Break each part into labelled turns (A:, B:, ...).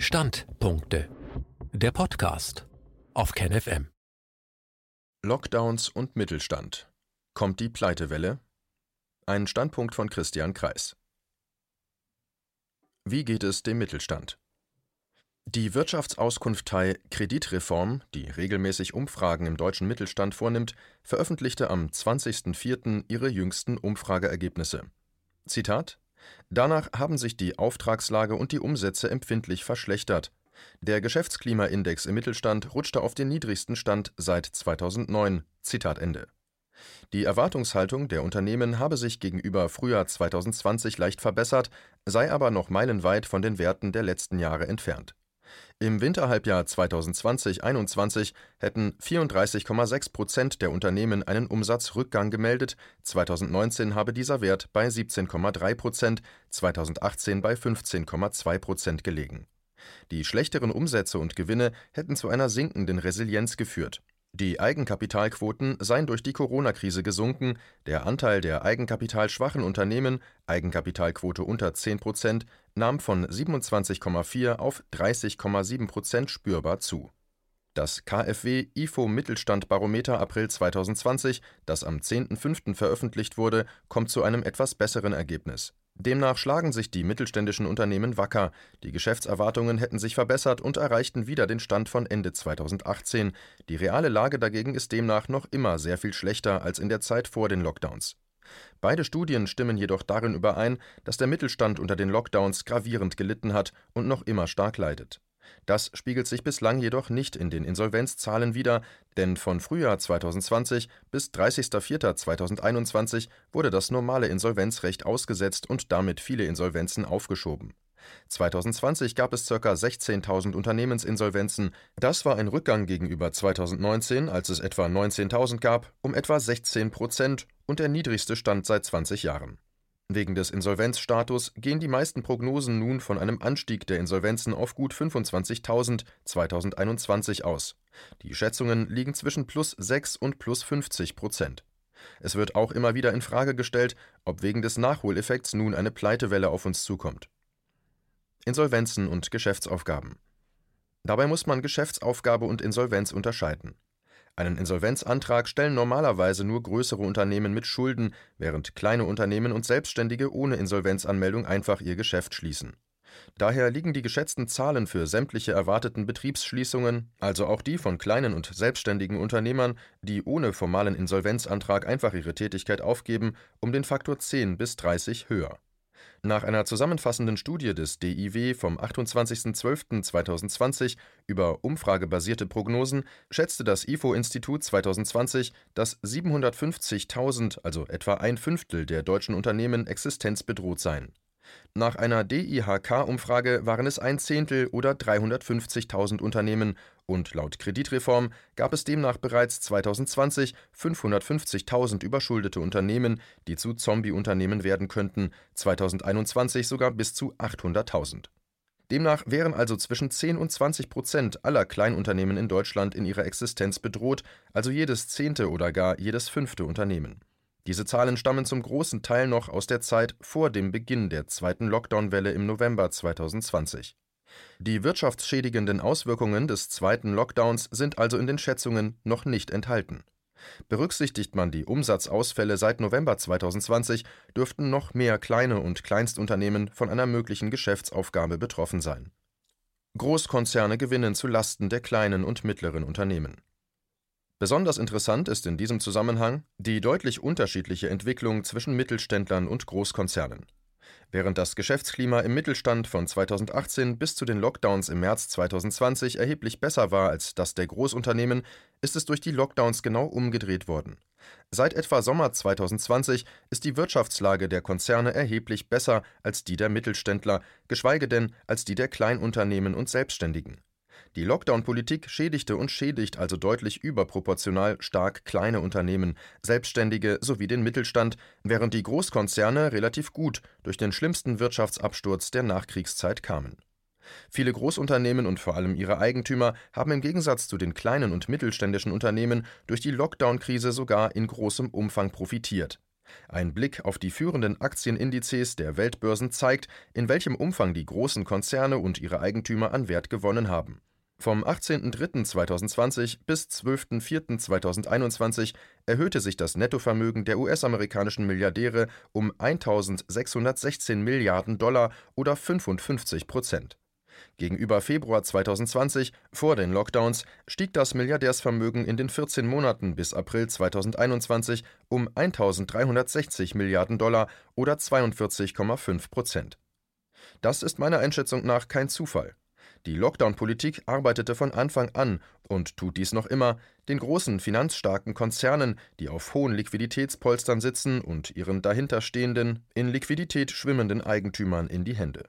A: Standpunkte. Der Podcast auf KenFM.
B: Lockdowns und Mittelstand. Kommt die Pleitewelle? Ein Standpunkt von Christian Kreis. Wie geht es dem Mittelstand? Die Wirtschaftsauskunftei Kreditreform, die regelmäßig Umfragen im deutschen Mittelstand vornimmt, veröffentlichte am 20.04. ihre jüngsten Umfrageergebnisse. Zitat Danach haben sich die Auftragslage und die Umsätze empfindlich verschlechtert. Der Geschäftsklimaindex im Mittelstand rutschte auf den niedrigsten Stand seit 2009. Zitat Ende. Die Erwartungshaltung der Unternehmen habe sich gegenüber Frühjahr 2020 leicht verbessert, sei aber noch meilenweit von den Werten der letzten Jahre entfernt. Im Winterhalbjahr 2020/21 hätten 34,6 Prozent der Unternehmen einen Umsatzrückgang gemeldet, 2019 habe dieser Wert bei 17,3 Prozent, 2018 bei 15,2 Prozent gelegen. Die schlechteren Umsätze und Gewinne hätten zu einer sinkenden Resilienz geführt die Eigenkapitalquoten seien durch die Corona-Krise gesunken, der Anteil der eigenkapitalschwachen Unternehmen (Eigenkapitalquote unter 10 Prozent) nahm von 27,4 auf 30,7 Prozent spürbar zu. Das KfW IFO Mittelstand Barometer April 2020, das am 10.05. veröffentlicht wurde, kommt zu einem etwas besseren Ergebnis Demnach schlagen sich die mittelständischen Unternehmen wacker, die Geschäftserwartungen hätten sich verbessert und erreichten wieder den Stand von Ende 2018, die reale Lage dagegen ist demnach noch immer sehr viel schlechter als in der Zeit vor den Lockdowns. Beide Studien stimmen jedoch darin überein, dass der Mittelstand unter den Lockdowns gravierend gelitten hat und noch immer stark leidet das spiegelt sich bislang jedoch nicht in den Insolvenzzahlen wider, denn von Frühjahr 2020 bis 30.04.2021 wurde das normale Insolvenzrecht ausgesetzt und damit viele Insolvenzen aufgeschoben. 2020 gab es ca. 16.000 Unternehmensinsolvenzen. Das war ein Rückgang gegenüber 2019, als es etwa 19.000 gab, um etwa 16 Prozent und der niedrigste Stand seit 20 Jahren Wegen des Insolvenzstatus gehen die meisten Prognosen nun von einem Anstieg der Insolvenzen auf gut 25.000 2021 aus. Die Schätzungen liegen zwischen plus 6 und plus 50 Prozent. Es wird auch immer wieder in Frage gestellt, ob wegen des Nachholeffekts nun eine Pleitewelle auf uns zukommt. Insolvenzen und Geschäftsaufgaben. Dabei muss man Geschäftsaufgabe und Insolvenz unterscheiden einen Insolvenzantrag stellen normalerweise nur größere Unternehmen mit Schulden, während kleine Unternehmen und Selbstständige ohne Insolvenzanmeldung einfach ihr Geschäft schließen. Daher liegen die geschätzten Zahlen für sämtliche erwarteten Betriebsschließungen, also auch die von kleinen und selbstständigen Unternehmern, die ohne formalen Insolvenzantrag einfach ihre Tätigkeit aufgeben, um den Faktor 10 bis 30 höher nach einer zusammenfassenden Studie des DIW vom 28.12.2020 über umfragebasierte Prognosen schätzte das IFO-Institut 2020, dass 750.000, also etwa ein Fünftel der deutschen Unternehmen existenzbedroht seien nach einer DIHK-Umfrage waren es ein Zehntel oder 350.000 Unternehmen und laut Kreditreform gab es demnach bereits 2020 550.000 überschuldete Unternehmen, die zu Zombie-Unternehmen werden könnten, 2021 sogar bis zu 800.000. Demnach wären also zwischen 10 und 20 Prozent aller Kleinunternehmen in Deutschland in ihrer Existenz bedroht, also jedes zehnte oder gar jedes fünfte Unternehmen diese Zahlen stammen zum großen Teil noch aus der Zeit vor dem Beginn der zweiten Lockdown-Welle im November 2020. Die wirtschaftsschädigenden Auswirkungen des zweiten Lockdowns sind also in den Schätzungen noch nicht enthalten. Berücksichtigt man die Umsatzausfälle seit November 2020, dürften noch mehr kleine und Kleinstunternehmen von einer möglichen Geschäftsaufgabe betroffen sein. Großkonzerne gewinnen zu Lasten der kleinen und mittleren Unternehmen Besonders interessant ist in diesem Zusammenhang die deutlich unterschiedliche Entwicklung zwischen Mittelständlern und Großkonzernen. Während das Geschäftsklima im Mittelstand von 2018 bis zu den Lockdowns im März 2020 erheblich besser war als das der Großunternehmen, ist es durch die Lockdowns genau umgedreht worden. Seit etwa Sommer 2020 ist die Wirtschaftslage der Konzerne erheblich besser als die der Mittelständler, geschweige denn als die der Kleinunternehmen und Selbstständigen. Die Lockdown-Politik schädigte und schädigt also deutlich überproportional stark kleine Unternehmen, Selbstständige sowie den Mittelstand, während die Großkonzerne relativ gut durch den schlimmsten Wirtschaftsabsturz der Nachkriegszeit kamen. Viele Großunternehmen und vor allem ihre Eigentümer haben im Gegensatz zu den kleinen und mittelständischen Unternehmen durch die Lockdown-Krise sogar in großem Umfang profitiert. Ein Blick auf die führenden Aktienindizes der Weltbörsen zeigt, in welchem Umfang die großen Konzerne und ihre Eigentümer an Wert gewonnen haben. Vom 18.03.2020 bis 12.04.2021 erhöhte sich das Nettovermögen der US-amerikanischen Milliardäre um 1.616 Milliarden Dollar oder 55 Prozent. Gegenüber Februar 2020, vor den Lockdowns, stieg das Milliardärsvermögen in den 14 Monaten bis April 2021 um 1.360 Milliarden Dollar oder 42,5 Prozent. Das ist meiner Einschätzung nach kein Zufall. Die Lockdown-Politik arbeitete von Anfang an und tut dies noch immer den großen finanzstarken Konzernen, die auf hohen Liquiditätspolstern sitzen und ihren dahinterstehenden, in Liquidität schwimmenden Eigentümern in die Hände.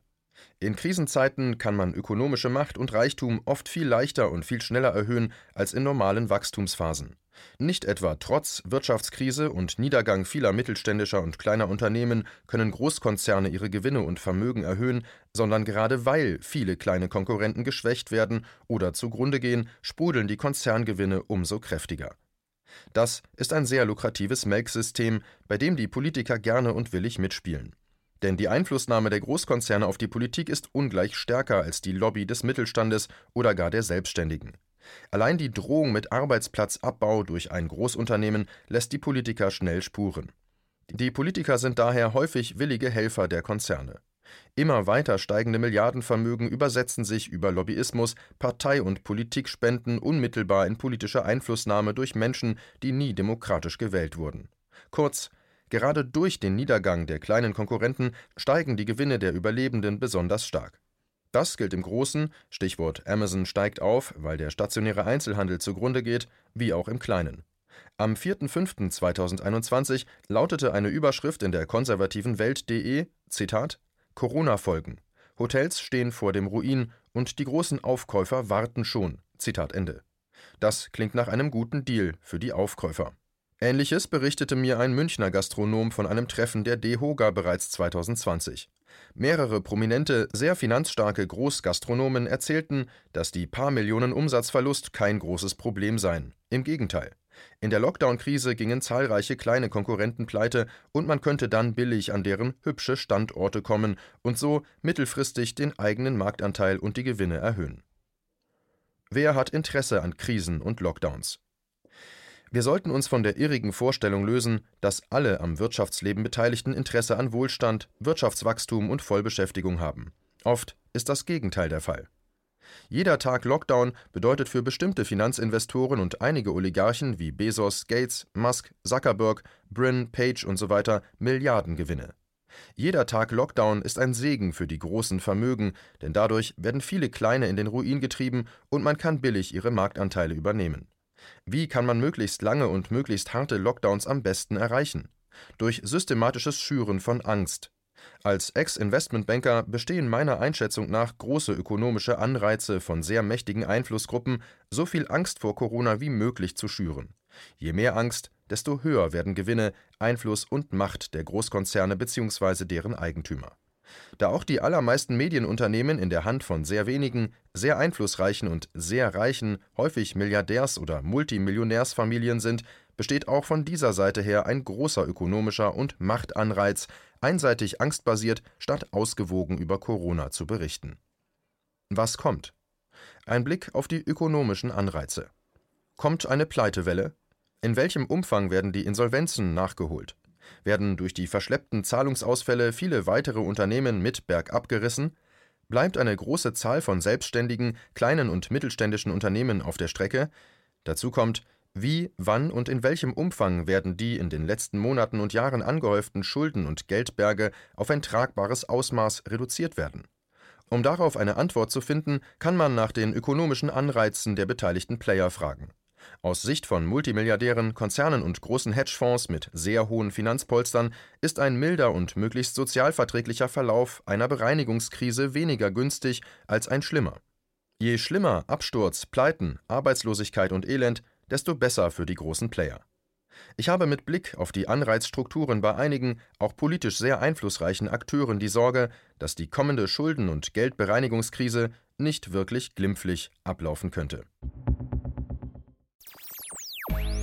B: In Krisenzeiten kann man ökonomische Macht und Reichtum oft viel leichter und viel schneller erhöhen als in normalen Wachstumsphasen. Nicht etwa trotz Wirtschaftskrise und Niedergang vieler mittelständischer und kleiner Unternehmen können Großkonzerne ihre Gewinne und Vermögen erhöhen, sondern gerade weil viele kleine Konkurrenten geschwächt werden oder zugrunde gehen, sprudeln die Konzerngewinne umso kräftiger. Das ist ein sehr lukratives Melksystem, bei dem die Politiker gerne und willig mitspielen. Denn die Einflussnahme der Großkonzerne auf die Politik ist ungleich stärker als die Lobby des Mittelstandes oder gar der Selbstständigen. Allein die Drohung mit Arbeitsplatzabbau durch ein Großunternehmen lässt die Politiker schnell spuren. Die Politiker sind daher häufig willige Helfer der Konzerne. Immer weiter steigende Milliardenvermögen übersetzen sich über Lobbyismus, Partei- und Politikspenden unmittelbar in politische Einflussnahme durch Menschen, die nie demokratisch gewählt wurden. Kurz, gerade durch den Niedergang der kleinen Konkurrenten steigen die Gewinne der Überlebenden besonders stark. Das gilt im Großen, Stichwort Amazon steigt auf, weil der stationäre Einzelhandel zugrunde geht, wie auch im Kleinen. Am 4.5.2021 lautete eine Überschrift in der konservativen Welt.de: Zitat: Corona-Folgen. Hotels stehen vor dem Ruin und die großen Aufkäufer warten schon. Zitat Ende. Das klingt nach einem guten Deal für die Aufkäufer. Ähnliches berichtete mir ein Münchner Gastronom von einem Treffen der DEHOGA bereits 2020. Mehrere prominente, sehr finanzstarke Großgastronomen erzählten, dass die paar Millionen Umsatzverlust kein großes Problem seien. Im Gegenteil. In der Lockdown-Krise gingen zahlreiche kleine Konkurrenten pleite und man könnte dann billig an deren hübsche Standorte kommen und so mittelfristig den eigenen Marktanteil und die Gewinne erhöhen. Wer hat Interesse an Krisen und Lockdowns? Wir sollten uns von der irrigen Vorstellung lösen, dass alle am Wirtschaftsleben Beteiligten Interesse an Wohlstand, Wirtschaftswachstum und Vollbeschäftigung haben. Oft ist das Gegenteil der Fall. Jeder Tag Lockdown bedeutet für bestimmte Finanzinvestoren und einige Oligarchen wie Bezos, Gates, Musk, Zuckerberg, Brin, Page usw. So Milliardengewinne. Jeder Tag Lockdown ist ein Segen für die großen Vermögen, denn dadurch werden viele kleine in den Ruin getrieben und man kann billig ihre Marktanteile übernehmen. Wie kann man möglichst lange und möglichst harte Lockdowns am besten erreichen? Durch systematisches Schüren von Angst. Als Ex-Investmentbanker bestehen meiner Einschätzung nach große ökonomische Anreize von sehr mächtigen Einflussgruppen, so viel Angst vor Corona wie möglich zu schüren. Je mehr Angst, desto höher werden Gewinne, Einfluss und Macht der Großkonzerne bzw. deren Eigentümer. Da auch die allermeisten Medienunternehmen in der Hand von sehr wenigen, sehr einflussreichen und sehr reichen, häufig Milliardärs- oder Multimillionärsfamilien sind, besteht auch von dieser Seite her ein großer ökonomischer und Machtanreiz, einseitig angstbasiert statt ausgewogen über Corona zu berichten. Was kommt? Ein Blick auf die ökonomischen Anreize. Kommt eine Pleitewelle? In welchem Umfang werden die Insolvenzen nachgeholt? Werden durch die verschleppten Zahlungsausfälle viele weitere Unternehmen mit bergab gerissen? Bleibt eine große Zahl von selbstständigen, kleinen und mittelständischen Unternehmen auf der Strecke? Dazu kommt, wie, wann und in welchem Umfang werden die in den letzten Monaten und Jahren angehäuften Schulden und Geldberge auf ein tragbares Ausmaß reduziert werden? Um darauf eine Antwort zu finden, kann man nach den ökonomischen Anreizen der beteiligten Player fragen. Aus Sicht von Multimilliardären, Konzernen und großen Hedgefonds mit sehr hohen Finanzpolstern ist ein milder und möglichst sozialverträglicher Verlauf einer Bereinigungskrise weniger günstig als ein schlimmer. Je schlimmer Absturz, Pleiten, Arbeitslosigkeit und Elend, desto besser für die großen Player. Ich habe mit Blick auf die Anreizstrukturen bei einigen, auch politisch sehr einflussreichen Akteuren die Sorge, dass die kommende Schulden- und Geldbereinigungskrise nicht wirklich glimpflich ablaufen könnte.